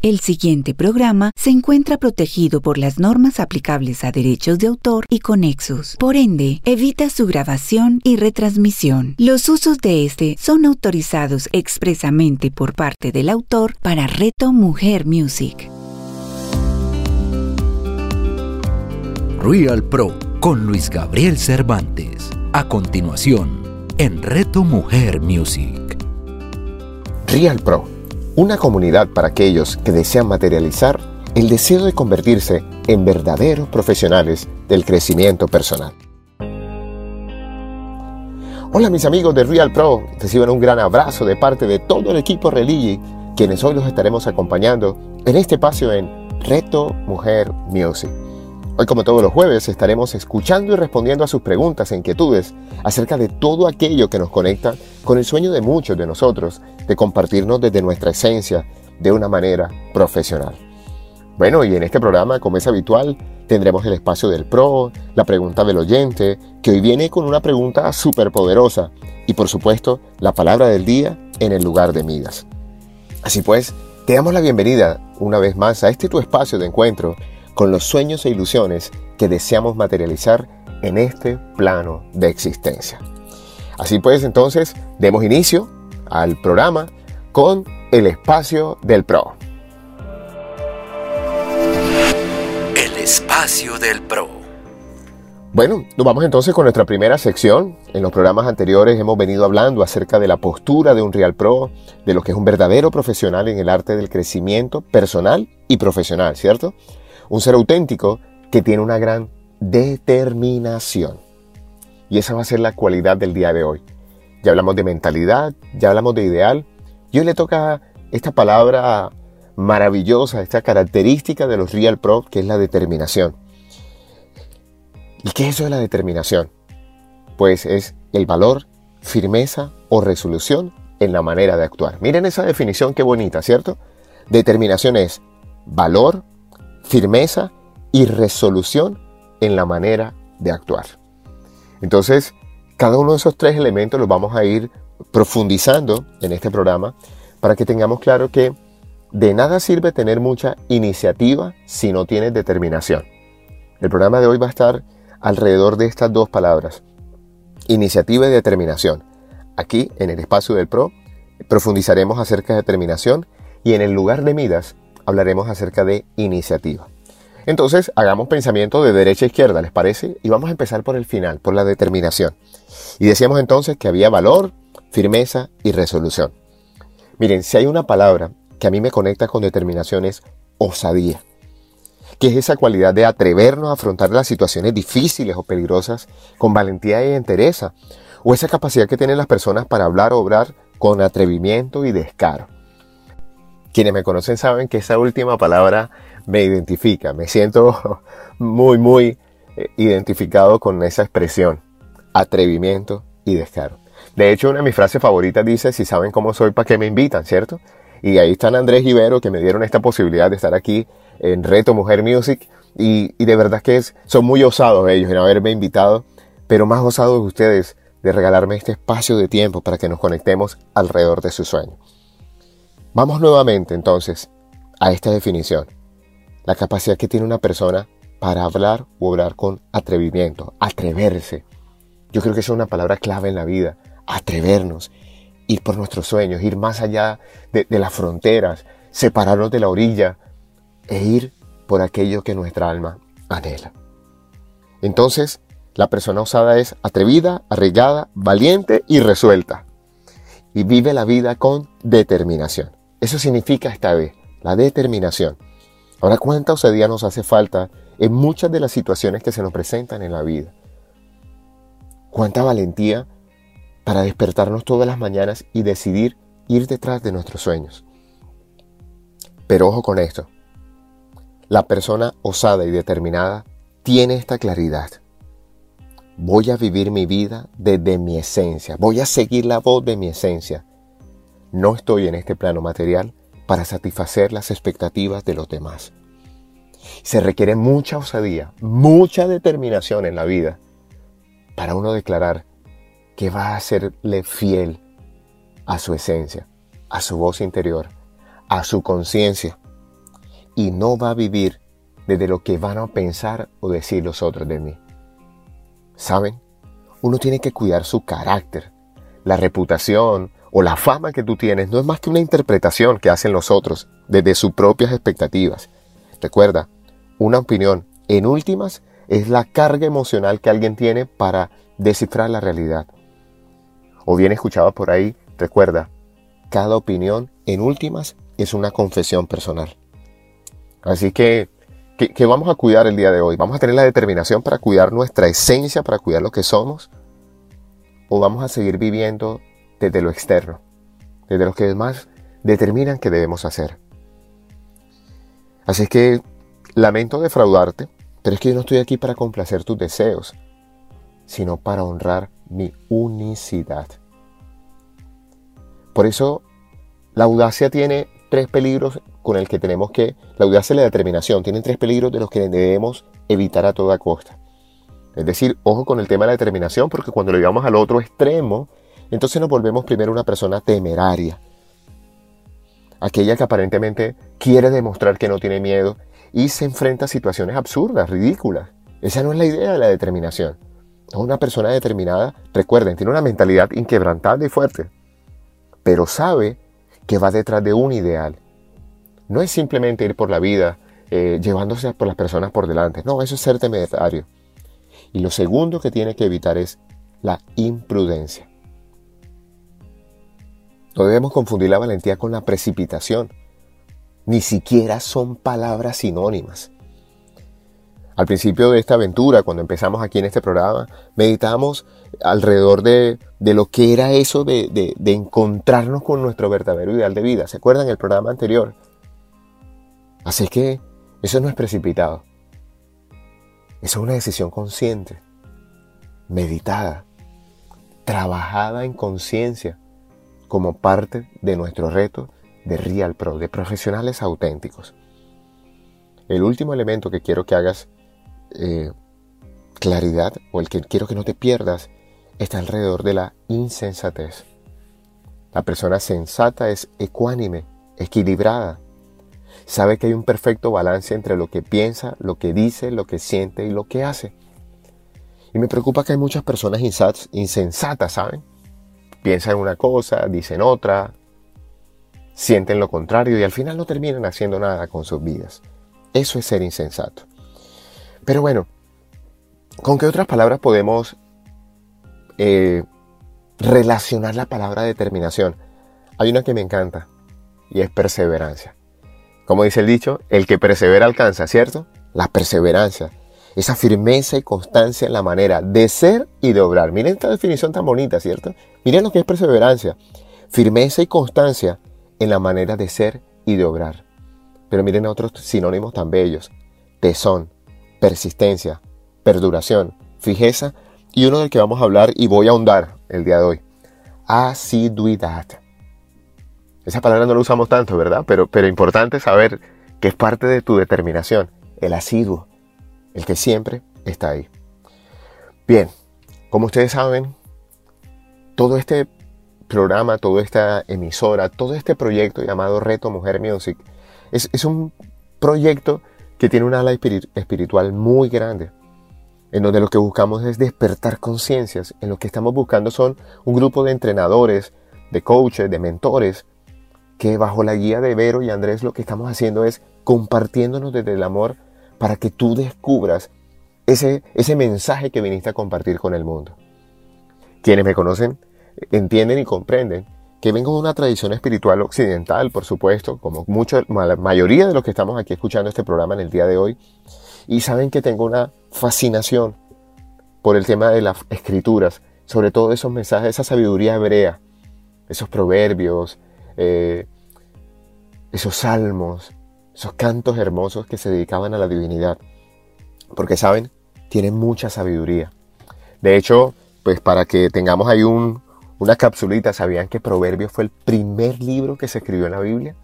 El siguiente programa se encuentra protegido por las normas aplicables a derechos de autor y conexos. Por ende, evita su grabación y retransmisión. Los usos de este son autorizados expresamente por parte del autor para Reto Mujer Music. Real Pro con Luis Gabriel Cervantes. A continuación, en Reto Mujer Music. Real Pro una comunidad para aquellos que desean materializar el deseo de convertirse en verdaderos profesionales del crecimiento personal. Hola mis amigos de Real Pro, reciban un gran abrazo de parte de todo el equipo Religi, quienes hoy los estaremos acompañando en este espacio en Reto Mujer Music. Hoy, como todos los jueves, estaremos escuchando y respondiendo a sus preguntas e inquietudes acerca de todo aquello que nos conecta con el sueño de muchos de nosotros de compartirnos desde nuestra esencia de una manera profesional. Bueno, y en este programa, como es habitual, tendremos el espacio del pro, la pregunta del oyente, que hoy viene con una pregunta súper poderosa, y por supuesto, la palabra del día en el lugar de Midas. Así pues, te damos la bienvenida una vez más a este tu espacio de encuentro con los sueños e ilusiones que deseamos materializar en este plano de existencia. Así pues, entonces, demos inicio al programa con el espacio del PRO. El espacio del PRO. Bueno, nos vamos entonces con nuestra primera sección. En los programas anteriores hemos venido hablando acerca de la postura de un Real Pro, de lo que es un verdadero profesional en el arte del crecimiento personal y profesional, ¿cierto? Un ser auténtico que tiene una gran determinación. Y esa va a ser la cualidad del día de hoy. Ya hablamos de mentalidad, ya hablamos de ideal. Y hoy le toca esta palabra maravillosa, esta característica de los Real Pro, que es la determinación. ¿Y qué es eso de la determinación? Pues es el valor, firmeza o resolución en la manera de actuar. Miren esa definición qué bonita, ¿cierto? Determinación es valor, firmeza y resolución en la manera de actuar. Entonces, cada uno de esos tres elementos los vamos a ir profundizando en este programa para que tengamos claro que de nada sirve tener mucha iniciativa si no tienes determinación. El programa de hoy va a estar alrededor de estas dos palabras, iniciativa y determinación. Aquí, en el espacio del PRO, profundizaremos acerca de determinación y en el lugar de Midas hablaremos acerca de iniciativa. Entonces, hagamos pensamiento de derecha a izquierda, ¿les parece? Y vamos a empezar por el final, por la determinación. Y decíamos entonces que había valor, firmeza y resolución. Miren, si hay una palabra que a mí me conecta con determinación es osadía, que es esa cualidad de atrevernos a afrontar las situaciones difíciles o peligrosas con valentía y entereza, o esa capacidad que tienen las personas para hablar o obrar con atrevimiento y descaro. Quienes me conocen saben que esa última palabra me identifica, me siento muy, muy eh, identificado con esa expresión, atrevimiento y descaro. De hecho, una de mis frases favoritas dice, si saben cómo soy, ¿para qué me invitan? ¿Cierto? Y ahí están Andrés Ibero, que me dieron esta posibilidad de estar aquí en Reto Mujer Music. Y, y de verdad que es, son muy osados ellos en haberme invitado, pero más osados ustedes de regalarme este espacio de tiempo para que nos conectemos alrededor de su sueño. Vamos nuevamente entonces a esta definición. La capacidad que tiene una persona para hablar o obrar con atrevimiento, atreverse. Yo creo que esa es una palabra clave en la vida, atrevernos, ir por nuestros sueños, ir más allá de, de las fronteras, separarnos de la orilla e ir por aquello que nuestra alma anhela. Entonces, la persona osada es atrevida, arriesgada, valiente y resuelta. Y vive la vida con determinación. Eso significa esta vez, la determinación. Ahora, ¿cuánta osadía nos hace falta en muchas de las situaciones que se nos presentan en la vida? ¿Cuánta valentía para despertarnos todas las mañanas y decidir ir detrás de nuestros sueños? Pero ojo con esto. La persona osada y determinada tiene esta claridad. Voy a vivir mi vida desde mi esencia. Voy a seguir la voz de mi esencia. No estoy en este plano material para satisfacer las expectativas de los demás. Se requiere mucha osadía, mucha determinación en la vida para uno declarar que va a serle fiel a su esencia, a su voz interior, a su conciencia y no va a vivir desde lo que van a pensar o decir los otros de mí. ¿Saben? Uno tiene que cuidar su carácter. La reputación o la fama que tú tienes no es más que una interpretación que hacen los otros desde sus propias expectativas. Recuerda, una opinión, en últimas, es la carga emocional que alguien tiene para descifrar la realidad. O bien escuchaba por ahí, recuerda, cada opinión, en últimas, es una confesión personal. Así que, ¿qué, vamos a cuidar el día de hoy? ¿Vamos a tener la determinación para cuidar nuestra esencia, para cuidar lo que somos? ¿O vamos a seguir viviendo desde lo externo, desde lo que demás determinan que debemos hacer? Así que lamento defraudarte, pero es que yo no estoy aquí para complacer tus deseos, sino para honrar mi unicidad. Por eso, la audacia tiene tres peligros con el que tenemos que, la audacia y la determinación, tienen tres peligros de los que debemos evitar a toda costa. Es decir, ojo con el tema de la determinación, porque cuando lo llevamos al otro extremo, entonces nos volvemos primero una persona temeraria. Aquella que aparentemente quiere demostrar que no tiene miedo y se enfrenta a situaciones absurdas, ridículas. Esa no es la idea de la determinación. Una persona determinada, recuerden, tiene una mentalidad inquebrantable y fuerte, pero sabe que va detrás de un ideal. No es simplemente ir por la vida eh, llevándose por las personas por delante. No, eso es ser temerario. Y lo segundo que tiene que evitar es la imprudencia. No debemos confundir la valentía con la precipitación. Ni siquiera son palabras sinónimas. Al principio de esta aventura, cuando empezamos aquí en este programa, meditamos alrededor de, lo que era eso de, de, encontrarnos con nuestro verdadero ideal de vida. ¿Se acuerdan el programa anterior? Así que eso no es precipitado. Eso es una decisión consciente, meditada, trabajada en conciencia como parte de nuestro reto de Real Pro, de profesionales auténticos. El último elemento que quiero que hagas eh, claridad o el que quiero que no te pierdas está alrededor de la insensatez. La persona sensata es ecuánime, equilibrada. Sabe que hay un perfecto balance entre lo que piensa, lo que dice, lo que siente y lo que hace. Y me preocupa que hay muchas personas insensatas, ¿saben? Piensan una cosa, dicen otra, sienten lo contrario y al final no terminan haciendo nada con sus vidas. Eso es ser insensato. Pero bueno, ¿con qué otras palabras podemos eh, relacionar la palabra determinación? Hay una que me encanta y es perseverancia. Como dice el dicho, el que persevera alcanza, ¿cierto? La perseverancia. Esa firmeza y constancia en la manera de ser y de obrar. Miren esta definición tan bonita, ¿cierto? Miren lo que es perseverancia. Firmeza y constancia en la manera de ser y de obrar. Pero miren otros sinónimos tan bellos. Tesón, persistencia, perduración, fijeza y uno del que vamos a hablar y voy a ahondar el día de hoy, asiduidad. Esa palabra no la usamos tanto, ¿verdad? Pero, pero importante saber que es parte de tu determinación, el asiduo, el que siempre está ahí. Bien, como ustedes saben, todo este programa, toda esta emisora, todo este proyecto llamado Reto Mujer Music, es, un proyecto que tiene una ala espiritual muy grande, en donde lo que buscamos es despertar conciencias, en lo que estamos buscando son un grupo de entrenadores, de coaches, de mentores, que bajo la guía de Vero y Andrés lo que estamos haciendo es compartiéndonos desde el amor para que tú descubras ese, ese mensaje que viniste a compartir con el mundo. Quienes me conocen entienden y comprenden que vengo de una tradición espiritual occidental, por supuesto, como mucho, la mayoría de los que estamos aquí escuchando este programa en el día de hoy, y saben que tengo una fascinación por el tema de las escrituras, sobre todo esos mensajes, esa sabiduría hebrea, esos proverbios, eh, esos salmos, esos cantos hermosos que se dedicaban a la divinidad, porque saben, tienen mucha sabiduría. De hecho, pues para que tengamos ahí un, una capsulita, ¿sabían que Proverbios fue el primer libro que se escribió en la Biblia?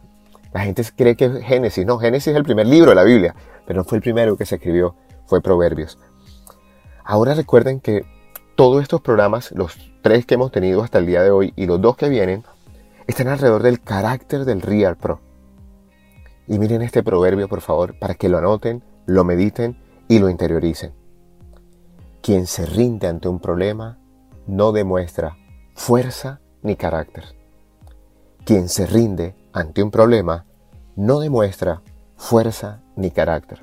La gente cree que es Génesis, no, Génesis es el primer libro de la Biblia, pero no fue el primero que se escribió, fue Proverbios. Ahora recuerden que todos estos programas, los tres que hemos tenido hasta el día de hoy y los dos que vienen, están alrededor del carácter del Real Pro. Y miren este proverbio, por favor, para que lo anoten, lo mediten y lo interioricen. Quien se rinde ante un problema no demuestra fuerza ni carácter. Quien se rinde ante un problema no demuestra fuerza ni carácter.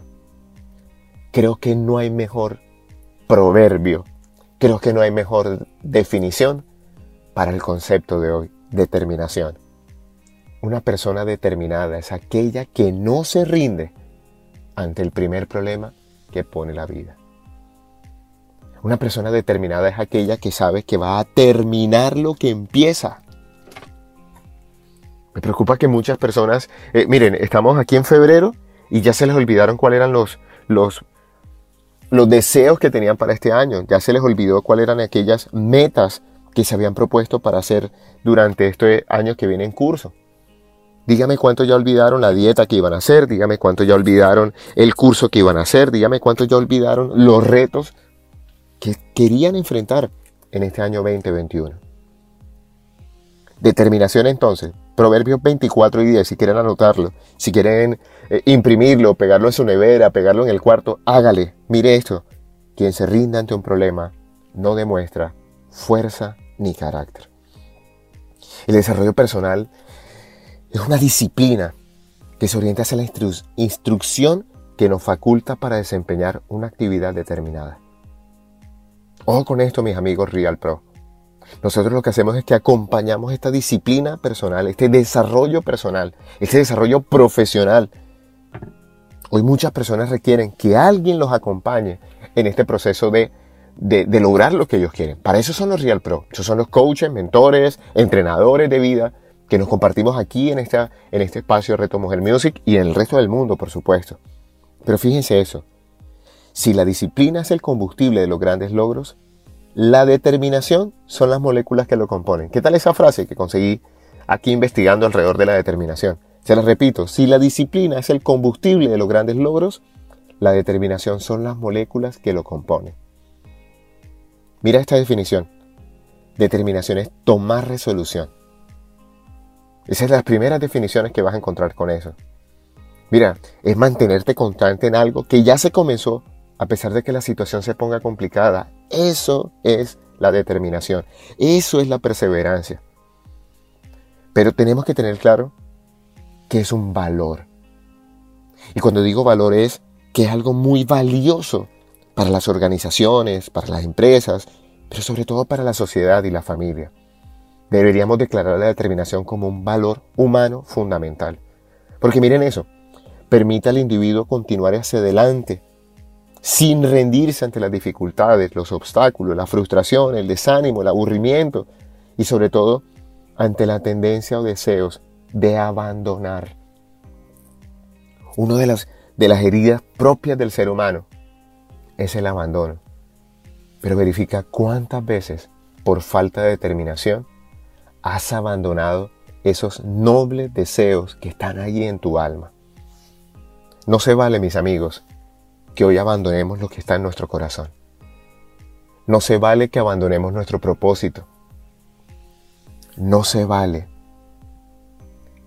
Creo que no hay mejor proverbio, creo que no hay mejor definición para el concepto de hoy, determinación. Una persona determinada es aquella que no se rinde ante el primer problema que pone la vida. Una persona determinada es aquella que sabe que va a terminar lo que empieza. Me preocupa que muchas personas, eh, miren, estamos aquí en febrero y ya se les olvidaron cuáles eran los, los, los deseos que tenían para este año. Ya se les olvidó cuáles eran aquellas metas que se habían propuesto para hacer durante este año que viene en curso. Dígame cuánto ya olvidaron la dieta que iban a hacer, dígame cuánto ya olvidaron el curso que iban a hacer, dígame cuánto ya olvidaron los retos que querían enfrentar en este año 2021. Determinación entonces, Proverbios 24 y 10, si quieren anotarlo, si quieren eh, imprimirlo, pegarlo en su nevera, pegarlo en el cuarto, hágale. Mire esto, quien se rinda ante un problema no demuestra fuerza ni carácter. El desarrollo personal es una disciplina que se orienta hacia la instrucción que nos faculta para desempeñar una actividad determinada. Ojo con esto, mis amigos Real Pro. Nosotros lo que hacemos es que acompañamos esta disciplina personal, este desarrollo personal, este desarrollo profesional. Hoy muchas personas requieren que alguien los acompañe en este proceso de, de, lograr lo que ellos quieren. Para eso son los Real Pro. Esos son los coaches, mentores, entrenadores de vida que nos compartimos aquí en, esta, en este espacio Reto Mujer Music y en el resto del mundo, por supuesto. Pero fíjense eso. Si la disciplina es el combustible de los grandes logros, la determinación son las moléculas que lo componen. ¿Qué tal esa frase que conseguí aquí investigando alrededor de la determinación? Se la repito, si la disciplina es el combustible de los grandes logros, la determinación son las moléculas que lo componen. Mira esta definición. Determinación es tomar resolución. Esas son las primeras definiciones que vas a encontrar con eso. Mira, es mantenerte constante en algo que ya se comenzó a pesar de que la situación se ponga complicada. Eso es la determinación. Eso es la perseverancia. Pero tenemos que tener claro que es un valor. Y cuando digo valor es que es algo muy valioso para las organizaciones, para las empresas, pero sobre todo para la sociedad y la familia. Deberíamos declarar la determinación como un valor humano fundamental. Porque miren eso, permite al individuo continuar hacia adelante sin rendirse ante las dificultades, los obstáculos, la frustración, el desánimo, el aburrimiento y sobre todo ante la tendencia o deseos de abandonar. Una de las, de las heridas propias del ser humano es el abandono. Pero verifica cuántas veces, por falta de determinación, has abandonado esos nobles deseos que están allí en tu alma. No se vale, mis amigos, que hoy abandonemos lo que está en nuestro corazón. No se vale que abandonemos nuestro propósito. No se vale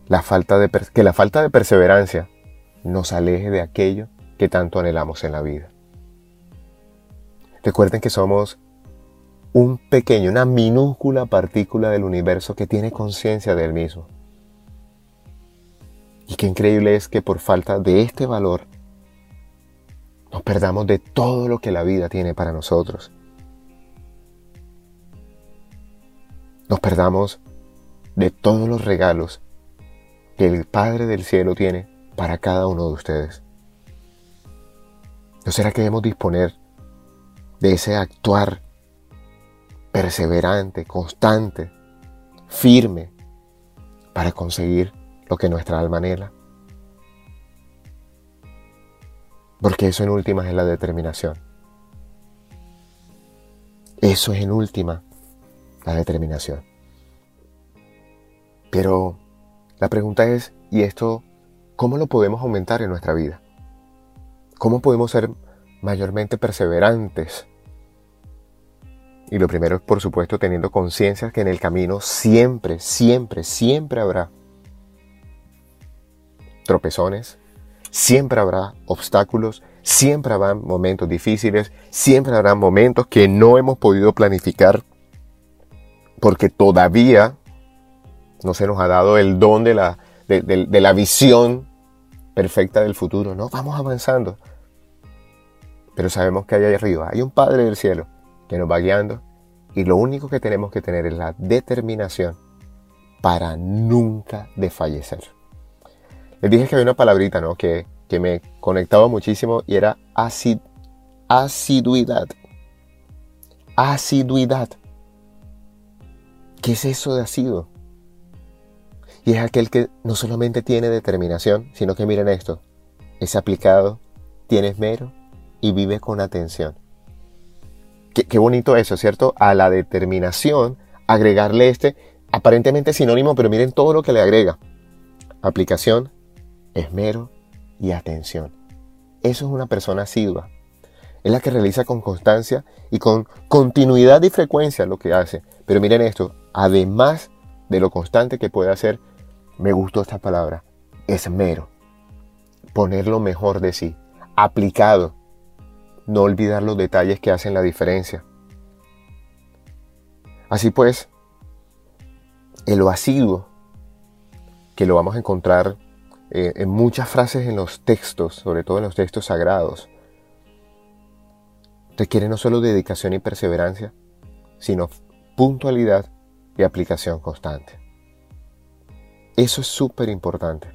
la falta de, que la falta de perseverancia nos aleje de aquello que tanto anhelamos en la vida. Recuerden que somos un pequeño, una minúscula partícula del universo que tiene conciencia del mismo. Y qué increíble es que por falta de este valor nos perdamos de todo lo que la vida tiene para nosotros. Nos perdamos de todos los regalos que el Padre del Cielo tiene para cada uno de ustedes. ¿No será que debemos disponer de ese actuar perseverante, constante, firme, para conseguir lo que nuestra alma anhela? Porque eso en última es la determinación. Eso es en última la determinación. Pero la pregunta es, ¿y esto cómo lo podemos aumentar en nuestra vida? ¿Cómo podemos ser mayormente perseverantes? Y lo primero es, por supuesto, teniendo conciencia que en el camino siempre, siempre, siempre habrá tropezones, siempre habrá obstáculos, siempre habrá momentos difíciles, siempre habrá momentos que no hemos podido planificar porque todavía no se nos ha dado el don de la, de, la visión perfecta del futuro. No, vamos avanzando. Pero sabemos que ahí arriba, hay un Padre del cielo que nos va guiando y lo único que tenemos que tener es la determinación para nunca desfallecer. Les dije que había una palabrita ¿no? que, que me conectaba muchísimo y era acid, asiduidad. Asiduidad. ¿Qué es eso de asiduo? Y es aquel que no solamente tiene determinación, sino que miren esto, es aplicado, tiene esmero y vive con atención. Qué, bonito eso, ¿cierto? A la determinación, agregarle este aparentemente sinónimo, pero miren todo lo que le agrega. Aplicación, esmero y atención. Eso es una persona asidua. Es la que realiza con constancia y con continuidad y frecuencia lo que hace. Pero miren esto, además de lo constante que puede hacer, me gustó esta palabra, esmero. Poner lo mejor de sí, aplicado. No olvidar los detalles que hacen la diferencia. Así pues, el lo asiduo, que lo vamos a encontrar eh, en muchas frases en los textos, sobre todo en los textos sagrados, requiere no solo dedicación y perseverancia, sino puntualidad y aplicación constante. Eso es súper importante.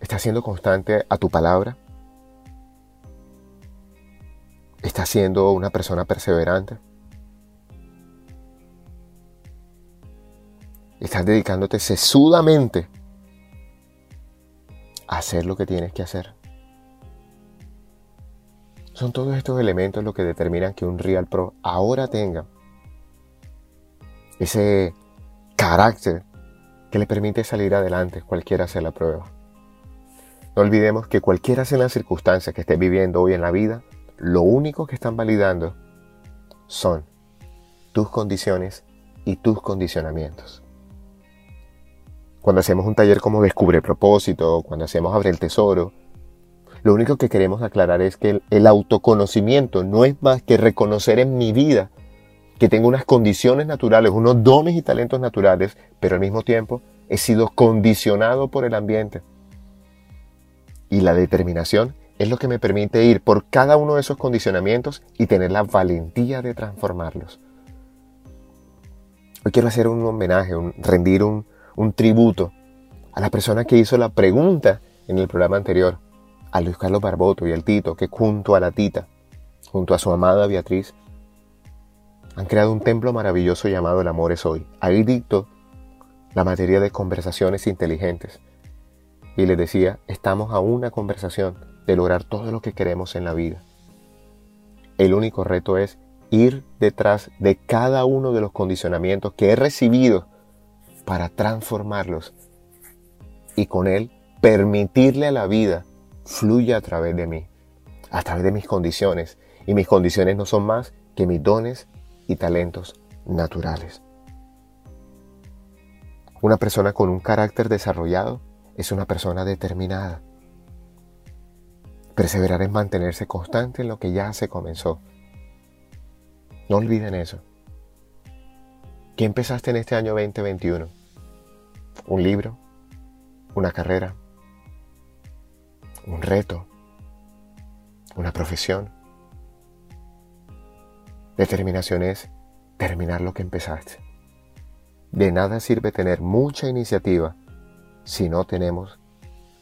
¿Estás siendo constante a tu palabra? ¿Estás siendo una persona perseverante? ¿Estás dedicándote sesudamente a hacer lo que tienes que hacer? Son todos estos elementos los que determinan que un Real Pro ahora tenga ese carácter que le permite salir adelante cualquiera sea la prueba. No olvidemos que cualquiera sea la circunstancia que estés viviendo hoy en la vida, lo único que están validando son tus condiciones y tus condicionamientos. Cuando hacemos un taller como Descubre propósito, cuando hacemos Abre el Tesoro, lo único que queremos aclarar es que el, el autoconocimiento no es más que reconocer en mi vida que tengo unas condiciones naturales, unos dones y talentos naturales, pero al mismo tiempo he sido condicionado por el ambiente. Y la determinación es lo que me permite ir por cada uno de esos condicionamientos y tener la valentía de transformarlos. Hoy quiero hacer un homenaje, rendir un, un tributo a la persona que hizo la pregunta en el programa anterior, a Luis Carlos Barboto y al Tito, que junto a la Tita, junto a su amada Beatriz, han creado un templo maravilloso llamado El Amor es Hoy. Ahí dicto la materia de conversaciones inteligentes. Y les decía, estamos a una conversación de lograr todo lo que queremos en la vida. El único reto es ir detrás de cada uno de los condicionamientos que he recibido para transformarlos y con él permitirle a la vida fluya a través de mí, a través de mis condiciones. Y mis condiciones no son más que mis dones y talentos naturales. Una persona con un carácter desarrollado es una persona determinada. Perseverar es mantenerse constante en lo que ya se comenzó. No olviden eso. ¿Qué empezaste en este año 2021? ¿Un libro? ¿Una carrera? ¿Un reto? ¿Una profesión? Determinación es terminar lo que empezaste. De nada sirve tener mucha iniciativa si no tenemos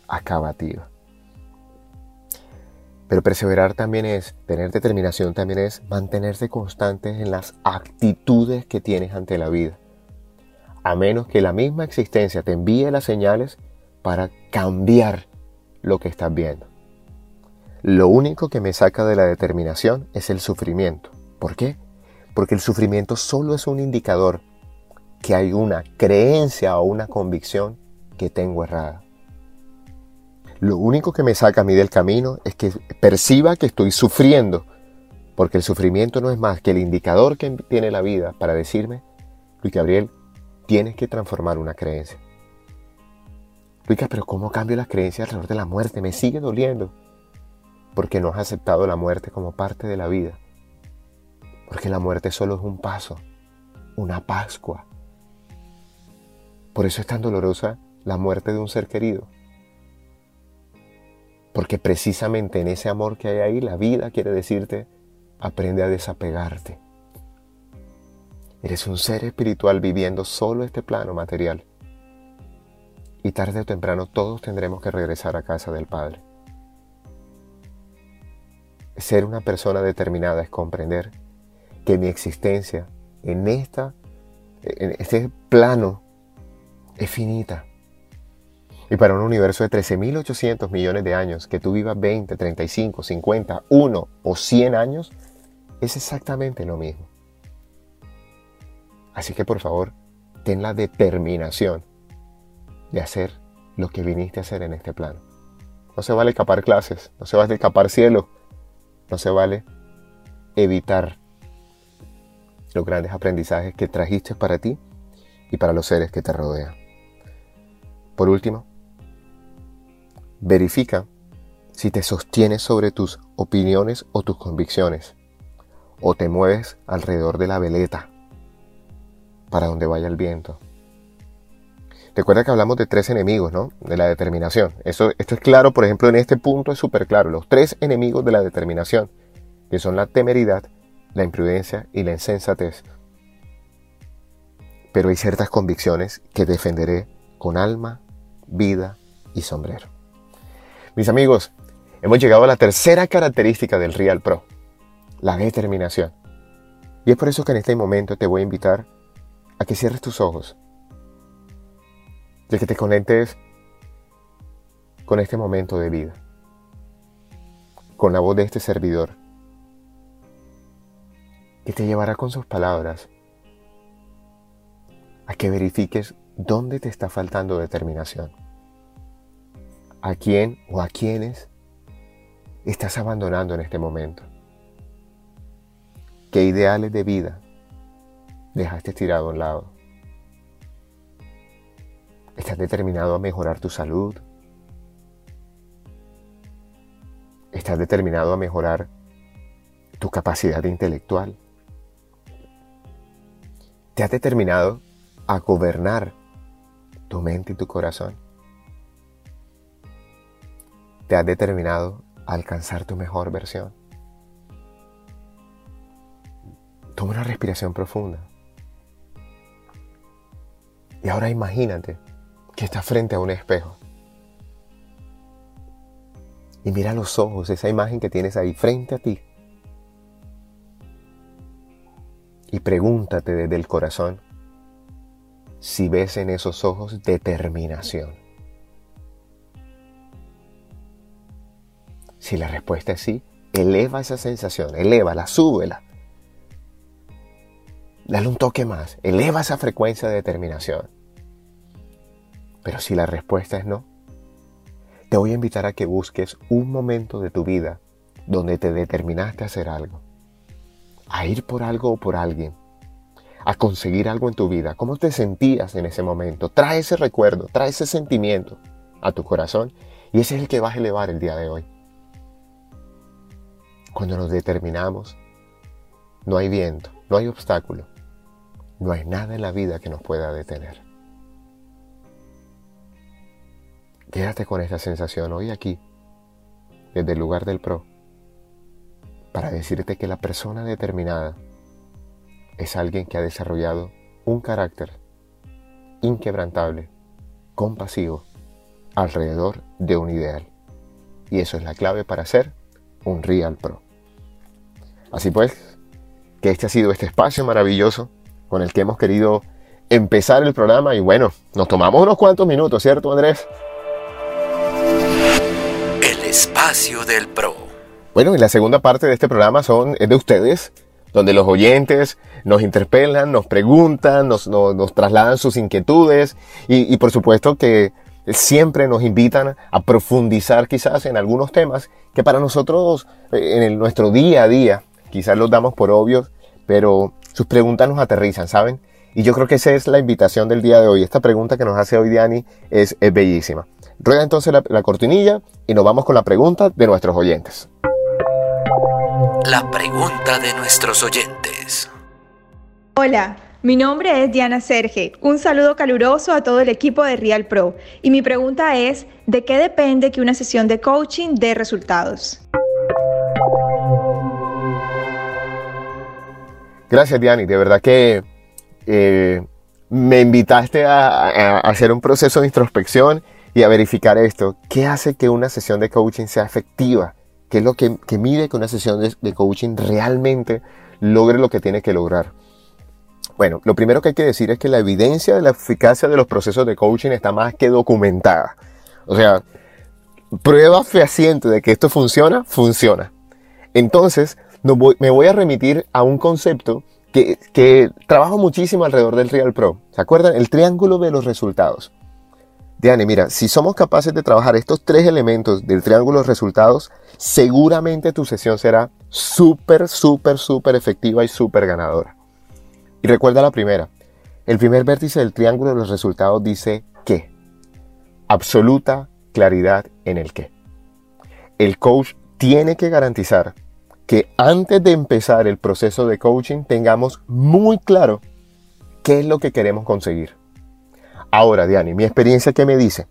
acabativa. Pero perseverar también es, tener determinación también es mantenerse constante en las actitudes que tienes ante la vida. A menos que la misma existencia te envíe las señales para cambiar lo que estás viendo. Lo único que me saca de la determinación es el sufrimiento. ¿Por qué? Porque el sufrimiento solo es un indicador que hay una creencia o una convicción que tengo errada. Lo único que me saca a mí del camino es que perciba que estoy sufriendo, porque el sufrimiento no es más que el indicador que tiene la vida para decirme, Luis Gabriel, tienes que transformar una creencia. Lucas, pero ¿cómo cambio las creencias alrededor de la muerte? Me sigue doliendo. Porque no has aceptado la muerte como parte de la vida. Porque la muerte solo es un paso, una Pascua. Por eso es tan dolorosa la muerte de un ser querido. Porque precisamente en ese amor que hay ahí, la vida quiere decirte, aprende a desapegarte. Eres un ser espiritual viviendo solo este plano material. Y tarde o temprano todos tendremos que regresar a casa del Padre. Ser una persona determinada es comprender que mi existencia en, esta, en este plano es finita. Y para un universo de 13.800 millones de años, que tú vivas 20, 35, 50, 1 o 100 años, es exactamente lo mismo. Así que por favor, ten la determinación de hacer lo que viniste a hacer en este plano. No se vale escapar clases, no se vale escapar cielo, no se vale evitar los grandes aprendizajes que trajiste para ti y para los seres que te rodean. Por último, verifica si te sostienes sobre tus opiniones o tus convicciones, o te mueves alrededor de la veleta para donde vaya el viento. Recuerda que hablamos de tres enemigos, ¿no? De la determinación. Esto, esto es claro, por ejemplo, en este punto es súper claro. Los tres enemigos de la determinación, que son la temeridad, la imprudencia y la insensatez. Pero hay ciertas convicciones que defenderé con alma, vida y sombrero. Mis amigos, hemos llegado a la tercera característica del Real Pro, la determinación. Y es por eso que en este momento te voy a invitar a que cierres tus ojos y que te conectes con este momento de vida, con la voz de este servidor, que te llevará con sus palabras a que verifiques dónde te está faltando determinación, a quién o a quiénes estás abandonando en este momento, qué ideales de vida dejaste tirado a un lado. ¿Estás determinado a mejorar tu salud? ¿Estás determinado a mejorar tu capacidad intelectual? ¿Te has determinado a gobernar tu mente y tu corazón? ¿Te has determinado a alcanzar tu mejor versión? Toma una respiración profunda. Y ahora imagínate que estás frente a un espejo. Y mira los ojos, esa imagen que tienes ahí frente a ti. Y pregúntate desde el corazón si ves en esos ojos determinación. Si la respuesta es sí, eleva esa sensación, elévala, súbela. Dale un toque más, eleva esa frecuencia de determinación. Pero si la respuesta es no, te voy a invitar a que busques un momento de tu vida donde te determinaste a hacer algo, a ir por algo o por alguien, a conseguir algo en tu vida. ¿Cómo te sentías en ese momento? Trae ese recuerdo, trae ese sentimiento a tu corazón y ese es el que vas a elevar el día de hoy. Cuando nos determinamos, no hay viento, no hay obstáculo, no hay nada en la vida que nos pueda detener. Quédate con esta sensación hoy aquí, desde el lugar del pro, para decirte que la persona determinada es alguien que ha desarrollado un carácter inquebrantable, compasivo, alrededor de un ideal. Y eso es la clave para ser un Real Pro. Así pues, que este ha sido este espacio maravilloso con el que hemos querido empezar el programa y bueno, nos tomamos unos cuantos minutos, ¿cierto Andrés? El espacio del pro. Bueno, y la segunda parte de este programa son, es de ustedes, donde los oyentes nos interpelan, nos preguntan, nos, trasladan sus inquietudes y, por supuesto que siempre nos invitan a profundizar quizás en algunos temas que para nosotros eh, en nuestro día a día quizás los damos por obvios, pero sus preguntas nos aterrizan, ¿saben? Y yo creo que esa es la invitación del día de hoy. Esta pregunta que nos hace hoy Diani es, es bellísima. Rueda entonces la, la cortinilla y nos vamos con la pregunta de nuestros oyentes. La pregunta de nuestros oyentes. Hola, mi nombre es Diana Serge. Un saludo caluroso a todo el equipo de Real Pro. Y mi pregunta es, ¿de qué depende que una sesión de coaching dé resultados? Gracias, Diani. De verdad que eh, me invitaste a, hacer un proceso de introspección y a verificar esto. ¿Qué hace que una sesión de coaching sea efectiva? ¿Qué es lo que, que mide que una sesión de, de coaching realmente logre lo que tiene que lograr? Bueno, lo primero que hay que decir es que la evidencia de la eficacia de los procesos de coaching está más que documentada. O sea, prueba fehaciente de que esto funciona, funciona. Entonces, me voy a remitir a un concepto que, que, trabajo muchísimo alrededor del Real Pro. ¿Se acuerdan? El triángulo de los resultados. Diane, mira, si somos capaces de trabajar estos tres elementos del triángulo de resultados, seguramente tu sesión será súper, súper, súper efectiva y súper ganadora. Y recuerda la primera. El primer vértice del triángulo de los resultados dice que. Absoluta claridad en el qué. El coach tiene que garantizar que antes de empezar el proceso de coaching tengamos muy claro qué es lo que queremos conseguir. Ahora, Diani, mi experiencia que me dice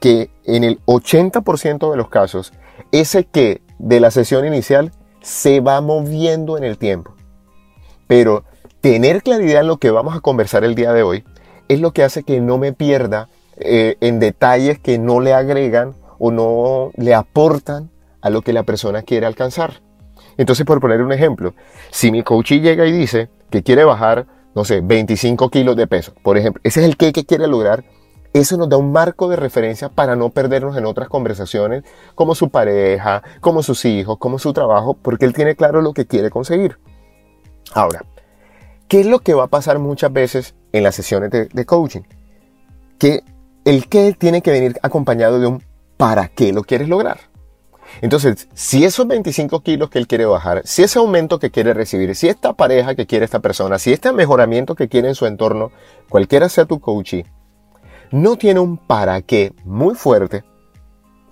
que en el 80% de los casos, ese qué de la sesión inicial se va moviendo en el tiempo. Pero tener claridad en lo que vamos a conversar el día de hoy es lo que hace que no me pierda eh, en detalles que no le agregan o no le aportan a lo que la persona quiere alcanzar. Entonces, por poner un ejemplo, si mi coach llega y dice que quiere bajar, no sé, 25 kilos de peso, por ejemplo, ese es el que, que quiere lograr, eso nos da un marco de referencia para no perdernos en otras conversaciones, como su pareja, como sus hijos, como su trabajo, porque él tiene claro lo que quiere conseguir. Ahora, ¿qué es lo que va a pasar muchas veces en las sesiones de, de coaching? Que el qué tiene que venir acompañado de un para qué lo quieres lograr. Entonces, si esos 25 kilos que él quiere bajar, si ese aumento que quiere recibir, si esta pareja que quiere esta persona, si este mejoramiento que quiere en su entorno, cualquiera sea tu coachee, no tiene un para qué muy fuerte,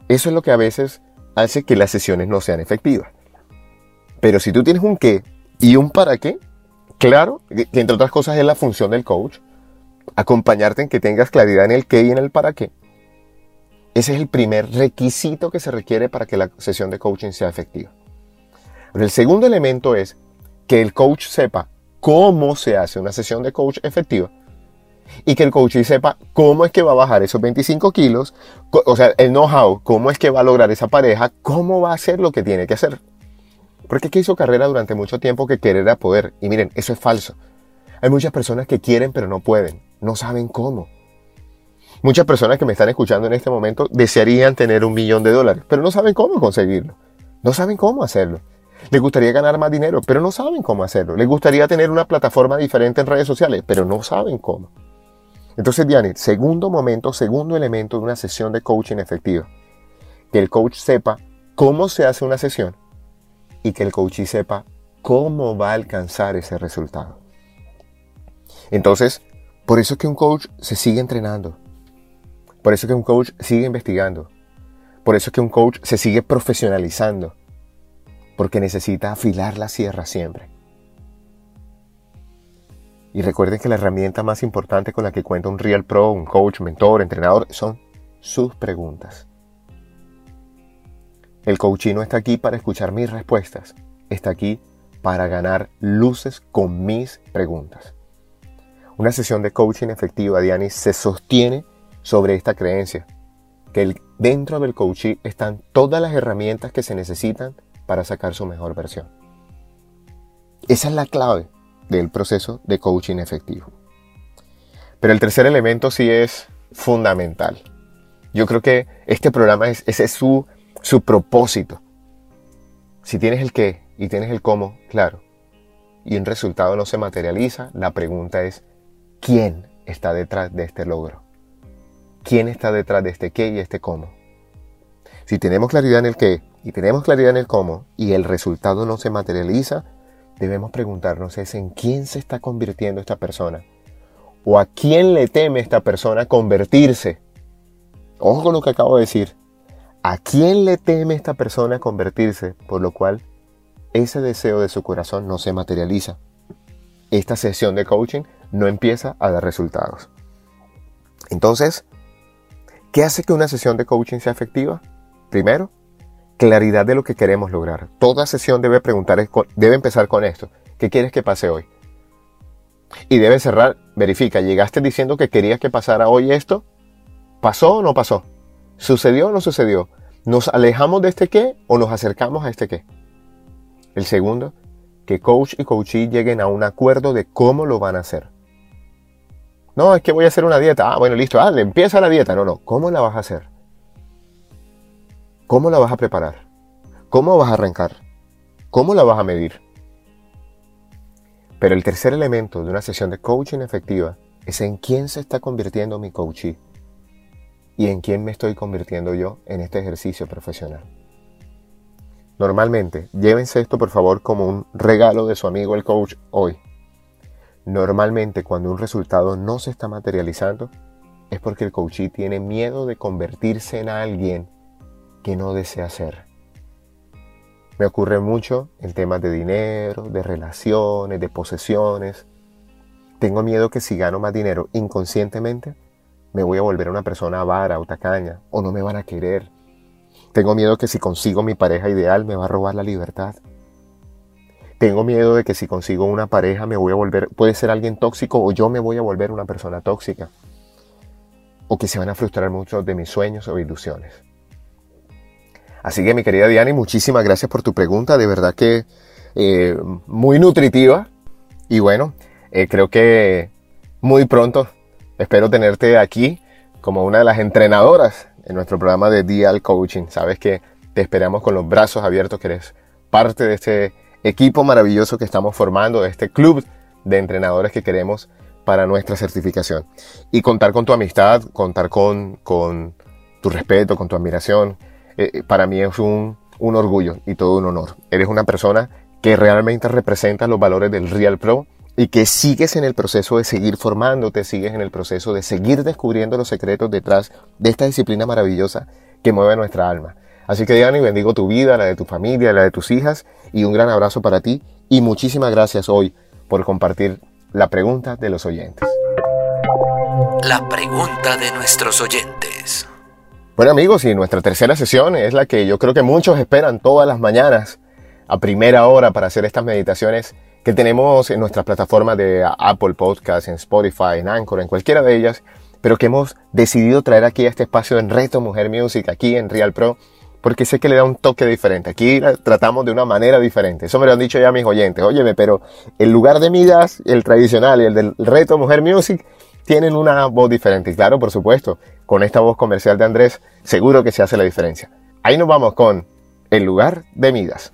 eso es lo que a veces hace que las sesiones no sean efectivas. Pero si tú tienes un qué y un para qué, claro, que entre otras cosas es la función del coach, acompañarte en que tengas claridad en el qué y en el para qué. Ese es el primer requisito que se requiere para que la sesión de coaching sea efectiva. El segundo elemento es que el coach sepa cómo se hace una sesión de coach efectiva y que el coach sepa cómo es que va a bajar esos 25 kilos, o sea, el know-how, cómo es que va a lograr esa pareja, cómo va a hacer lo que tiene que hacer. Porque es que hizo carrera durante mucho tiempo que querer a poder. Y miren, eso es falso. Hay muchas personas que quieren pero no pueden, no saben cómo. Muchas personas que me están escuchando en este momento desearían tener un millón de dólares, pero no saben cómo conseguirlo. No saben cómo hacerlo. Les gustaría ganar más dinero, pero no saben cómo hacerlo. Les gustaría tener una plataforma diferente en redes sociales, pero no saben cómo. Entonces, Diane, segundo momento, segundo elemento de una sesión de coaching efectiva. Que el coach sepa cómo se hace una sesión y que el coach sepa cómo va a alcanzar ese resultado. Entonces, por eso es que un coach se sigue entrenando. Por eso es que un coach sigue investigando. Por eso es que un coach se sigue profesionalizando. Porque necesita afilar la sierra siempre. Y recuerden que la herramienta más importante con la que cuenta un Real Pro, un coach, mentor, entrenador, son sus preguntas. El coachino está aquí para escuchar mis respuestas. Está aquí para ganar luces con mis preguntas. Una sesión de coaching efectiva, Diani, se sostiene sobre esta creencia, que dentro del coaching están todas las herramientas que se necesitan para sacar su mejor versión. Esa es la clave del proceso de coaching efectivo. Pero el tercer elemento sí es fundamental. Yo creo que este programa es, ese es su, su propósito. Si tienes el qué y tienes el cómo, claro, y un resultado no se materializa, la pregunta es, ¿quién está detrás de este logro? ¿Quién está detrás de este qué y este cómo? Si tenemos claridad en el qué y tenemos claridad en el cómo y el resultado no se materializa, debemos preguntarnos es en quién se está convirtiendo esta persona o a quién le teme esta persona convertirse Ojo con lo que acabo de decir. ¿A quién le teme esta persona convertirse? Por lo cual ese deseo de su corazón no se materializa. Esta sesión de coaching no empieza a dar resultados. Entonces, ¿qué hace que una sesión de coaching sea efectiva? Primero, claridad de lo que queremos lograr. Toda sesión debe preguntar, debe empezar con esto. ¿Qué quieres que pase hoy? Y debe cerrar, verifica, ¿llegaste diciendo que querías que pasara hoy esto? ¿Pasó o no pasó? ¿Sucedió o no sucedió? ¿Nos alejamos de este qué o nos acercamos a este qué? El segundo, que coach y coachee lleguen a un acuerdo de cómo lo van a hacer. No, es que voy a hacer una dieta. Ah, bueno, listo. Ah, empieza la dieta. No, no. ¿Cómo la vas a hacer? ¿Cómo la vas a preparar? ¿Cómo vas a arrancar? ¿Cómo la vas a medir? Pero el tercer elemento de una sesión de coaching efectiva es en quién se está convirtiendo mi coachee y en quién me estoy convirtiendo yo en este ejercicio profesional. Normalmente, llévense esto por favor como un regalo de su amigo el coach hoy. Normalmente cuando un resultado no se está materializando es porque el coachee tiene miedo de convertirse en alguien que no desea ser. Me ocurre mucho en temas de dinero, de relaciones, de posesiones. Tengo miedo que si gano más dinero inconscientemente, me voy a volver una persona avara o tacaña, o no me van a querer. Tengo miedo que si consigo mi pareja ideal me va a robar la libertad. Tengo miedo de que si consigo una pareja me voy a volver, puede ser alguien tóxico o yo me voy a volver una persona tóxica. O que se van a frustrar muchos de mis sueños o ilusiones. Así que mi querida Diana, muchísimas gracias por tu pregunta, de verdad que eh, muy nutritiva. Y bueno, eh, creo que muy pronto espero tenerte aquí como una de las entrenadoras en nuestro programa de Dial Coaching. Sabes que te esperamos con los brazos abiertos, que eres parte de este equipo maravilloso que estamos formando, este club de entrenadores que queremos para nuestra certificación. Y contar con tu amistad, contar con, con tu respeto, con tu admiración, eh, eh, para mí es un, un orgullo y todo un honor. Eres una persona que realmente representa los valores del Real Pro y que sigues en el proceso de seguir formándote, sigues en el proceso de seguir descubriendo los secretos detrás de esta disciplina maravillosa que mueve nuestra alma. Así que Diana, y bendigo tu vida, la de tu familia, la de tus hijas, y un gran abrazo para ti. Y muchísimas gracias hoy por compartir la pregunta de los oyentes. La pregunta de nuestros oyentes. Bueno amigos, y nuestra tercera sesión es la que yo creo que muchos esperan todas las mañanas a primera hora para hacer estas meditaciones que tenemos en nuestra plataforma de Apple Podcasts, en Spotify, en Anchor, en cualquiera de ellas, pero que hemos decidido traer aquí a este espacio en Reto Mujer Music, aquí en Real Pro, porque sé que le da un toque diferente. Aquí tratamos de una manera diferente. Eso me lo han dicho ya mis oyentes. Óyeme, pero el lugar de Midas, el tradicional y el del reto Mujer Music, tienen una voz diferente. Y claro, por supuesto, con esta voz comercial de Andrés, seguro que se hace la diferencia. Ahí nos vamos con el lugar de Midas.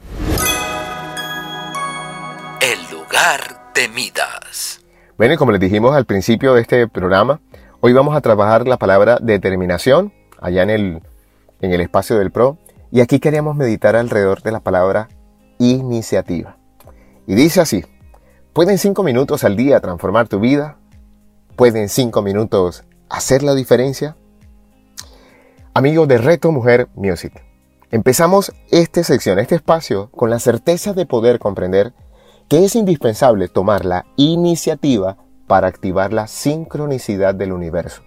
El lugar de Midas. Bueno, y como les dijimos al principio de este programa, hoy vamos a trabajar la palabra determinación allá en el en el espacio del PRO y aquí queríamos meditar alrededor de la palabra iniciativa. Y dice así, ¿pueden cinco minutos al día transformar tu vida? ¿Pueden cinco minutos hacer la diferencia? Amigos de Reto Mujer Music, empezamos esta sección, este espacio, con la certeza de poder comprender que es indispensable tomar la iniciativa para activar la sincronicidad del universo.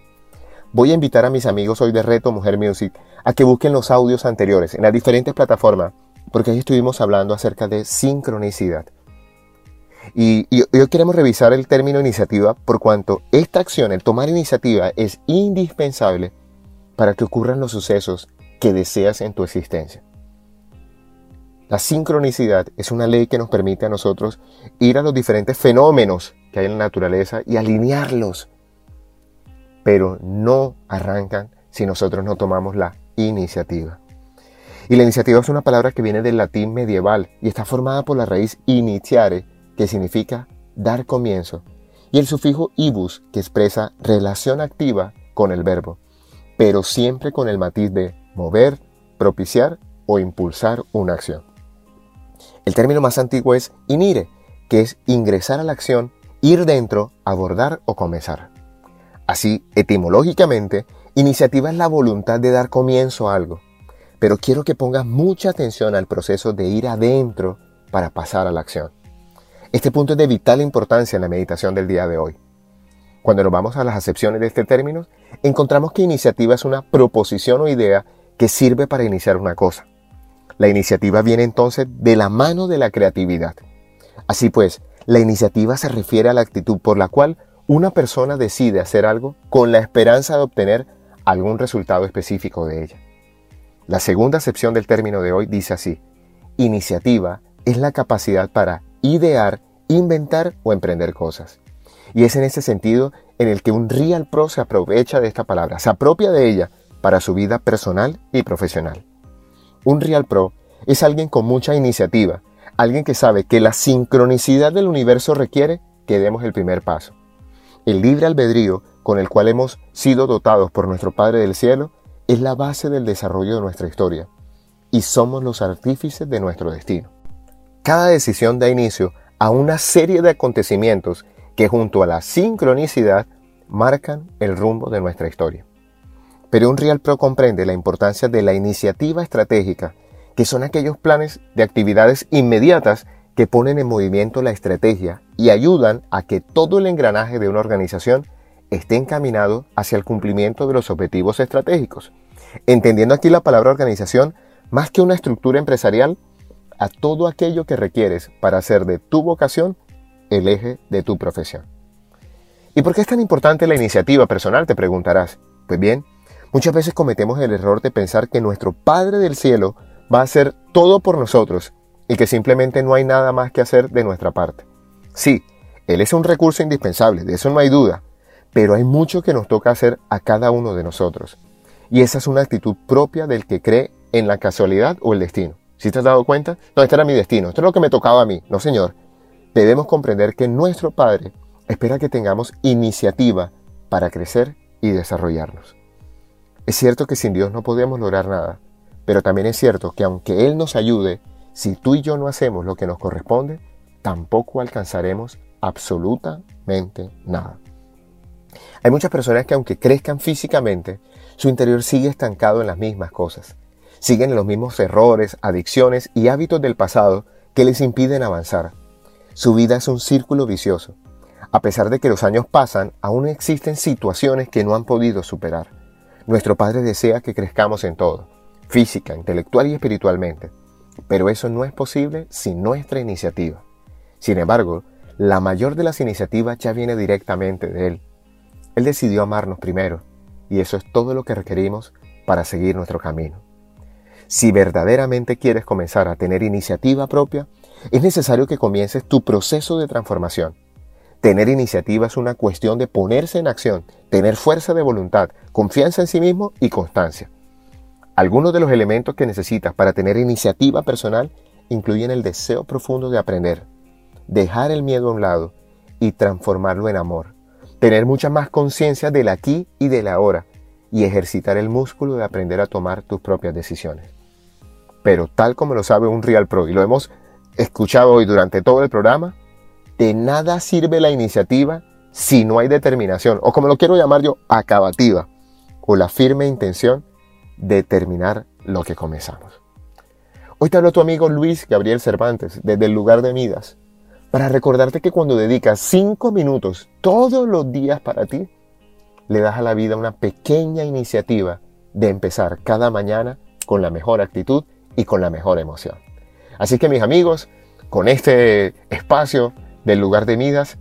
Voy a invitar a mis amigos hoy de Reto Mujer Music a que busquen los audios anteriores en las diferentes plataformas, porque ahí estuvimos hablando acerca de sincronicidad. Y, hoy queremos revisar el término iniciativa por cuanto esta acción, el tomar iniciativa, es indispensable para que ocurran los sucesos que deseas en tu existencia. La sincronicidad es una ley que nos permite a nosotros ir a los diferentes fenómenos que hay en la naturaleza y alinearlos, pero no arrancan si nosotros no tomamos la iniciativa. Y la iniciativa es una palabra que viene del latín medieval y está formada por la raíz iniciare, que significa dar comienzo, y el sufijo ibus, que expresa relación activa con el verbo, pero siempre con el matiz de mover, propiciar o impulsar una acción. El término más antiguo es inire, que es ingresar a la acción, ir dentro, abordar o comenzar. Así, etimológicamente, Iniciativa es la voluntad de dar comienzo a algo, pero quiero que pongas mucha atención al proceso de ir adentro para pasar a la acción. Este punto es de vital importancia en la meditación del día de hoy. Cuando nos vamos a las acepciones de este término, encontramos que iniciativa es una proposición o idea que sirve para iniciar una cosa. La iniciativa viene entonces de la mano de la creatividad. Así pues, la iniciativa se refiere a la actitud por la cual una persona decide hacer algo con la esperanza de obtener algún resultado específico de ella. La segunda acepción del término de hoy dice así, iniciativa es la capacidad para idear, inventar o emprender cosas. Y es en ese sentido en el que un Real Pro se aprovecha de esta palabra, se apropia de ella para su vida personal y profesional. Un Real Pro es alguien con mucha iniciativa, alguien que sabe que la sincronicidad del universo requiere que demos el primer paso. El libre albedrío con el cual hemos sido dotados por nuestro Padre del Cielo es la base del desarrollo de nuestra historia y somos los artífices de nuestro destino. Cada decisión da inicio a una serie de acontecimientos que junto a la sincronicidad marcan el rumbo de nuestra historia. Pero un Real Pro comprende la importancia de la iniciativa estratégica que son aquellos planes de actividades inmediatas que ponen en movimiento la estrategia y ayudan a que todo el engranaje de una organización esté encaminado hacia el cumplimiento de los objetivos estratégicos, entendiendo aquí la palabra organización más que una estructura empresarial, a todo aquello que requieres para hacer de tu vocación el eje de tu profesión. ¿Y por qué es tan importante la iniciativa personal? Te preguntarás. Pues bien, muchas veces cometemos el error de pensar que nuestro Padre del Cielo va a hacer todo por nosotros y que simplemente no hay nada más que hacer de nuestra parte. Sí, Él es un recurso indispensable, de eso no hay duda, pero hay mucho que nos toca hacer a cada uno de nosotros. Y esa es una actitud propia del que cree en la casualidad o el destino. ¿Sí te has dado cuenta? No, este era mi destino, esto es lo que me tocaba a mí. No, señor. Debemos comprender que nuestro Padre espera que tengamos iniciativa para crecer y desarrollarnos. Es cierto que sin Dios no podemos lograr nada, pero también es cierto que aunque Él nos ayude, si tú y yo no hacemos lo que nos corresponde, tampoco alcanzaremos absolutamente nada. Hay muchas personas que aunque crezcan físicamente, su interior sigue estancado en las mismas cosas. Siguen en los mismos errores, adicciones y hábitos del pasado que les impiden avanzar. Su vida es un círculo vicioso. A pesar de que los años pasan, aún existen situaciones que no han podido superar. Nuestro Padre desea que crezcamos en todo física, intelectual y espiritualmente. Pero eso no es posible sin nuestra iniciativa. Sin embargo, la mayor de las iniciativas ya viene directamente de Él. Él decidió amarnos primero, y eso es todo lo que requerimos para seguir nuestro camino. Si verdaderamente quieres comenzar a tener iniciativa propia, es necesario que comiences tu proceso de transformación. Tener iniciativa es una cuestión de ponerse en acción, tener fuerza de voluntad, confianza en sí mismo y constancia. Algunos de los elementos que necesitas para tener iniciativa personal incluyen el deseo profundo de aprender, dejar el miedo a un lado y transformarlo en amor, tener mucha más conciencia del aquí y del ahora y ejercitar el músculo de aprender a tomar tus propias decisiones. Pero tal como lo sabe un Real Pro y lo hemos escuchado hoy durante todo el programa, de nada sirve la iniciativa si no hay determinación, o como lo quiero llamar yo, acabativa, o la firme intención determinar lo que comenzamos. Hoy te hablo tu amigo Luis Gabriel Cervantes desde el lugar de Midas para recordarte que cuando dedicas cinco minutos todos los días para ti, le das a la vida una pequeña iniciativa de empezar cada mañana con la mejor actitud y con la mejor emoción. Así que mis amigos, con este espacio del lugar de Midas,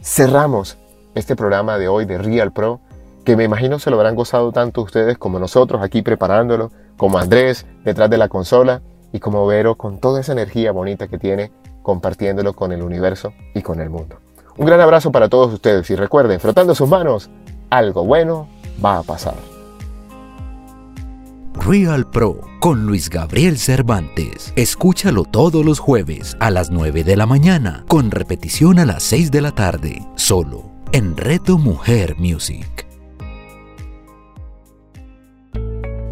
cerramos este programa de hoy de Real Pro que me imagino se lo habrán gozado tanto ustedes como nosotros aquí preparándolo, como Andrés detrás de la consola y como Vero con toda esa energía bonita que tiene compartiéndolo con el universo y con el mundo. Un gran abrazo para todos ustedes y recuerden, frotando sus manos, algo bueno va a pasar. Real Pro con Luis Gabriel Cervantes. Escúchalo todos los jueves a las 9 de la mañana, con repetición a las 6 de la tarde, solo en Reto Mujer Music.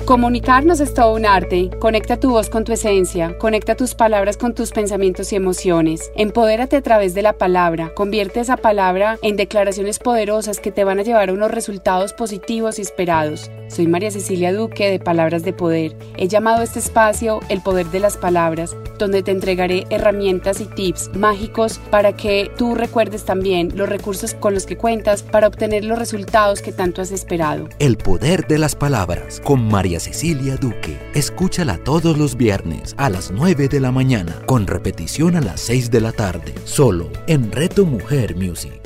Comunicarnos es todo un arte. Conecta tu voz con tu esencia, conecta tus palabras con tus pensamientos y emociones. Empodérate a través de la palabra. Convierte esa palabra en declaraciones poderosas que te van a llevar a unos resultados positivos y esperados. Soy María Cecilia Duque de Palabras de Poder. He llamado a este espacio El Poder de las Palabras, donde te entregaré herramientas y tips mágicos para que tú recuerdes también los recursos con los que cuentas para obtener los resultados que tanto has esperado. El Poder de las Palabras con María Cecilia Duque. Escúchala todos los viernes a las 9 de la mañana, con repetición a las 6 de la tarde, solo en Reto Mujer Music.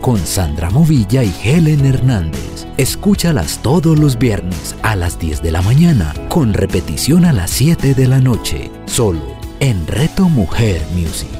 con Sandra Movilla y Helen Hernández. Escúchalas todos los viernes a las 10 de la mañana, con repetición a las 7 de la noche, solo en Reto Mujer Music.